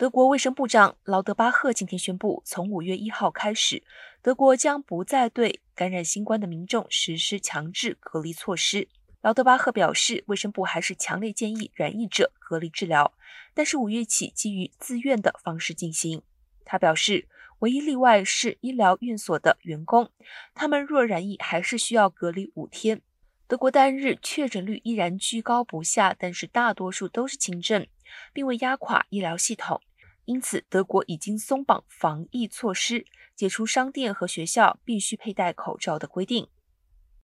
德国卫生部长劳德巴赫今天宣布，从五月一号开始，德国将不再对感染新冠的民众实施强制隔离措施。劳德巴赫表示，卫生部还是强烈建议染疫者隔离治疗，但是五月起基于自愿的方式进行。他表示，唯一例外是医疗院所的员工，他们若染疫还是需要隔离五天。德国单日确诊率依然居高不下，但是大多数都是轻症，并未压垮医疗系统。因此，德国已经松绑防疫措施，解除商店和学校必须佩戴口罩的规定。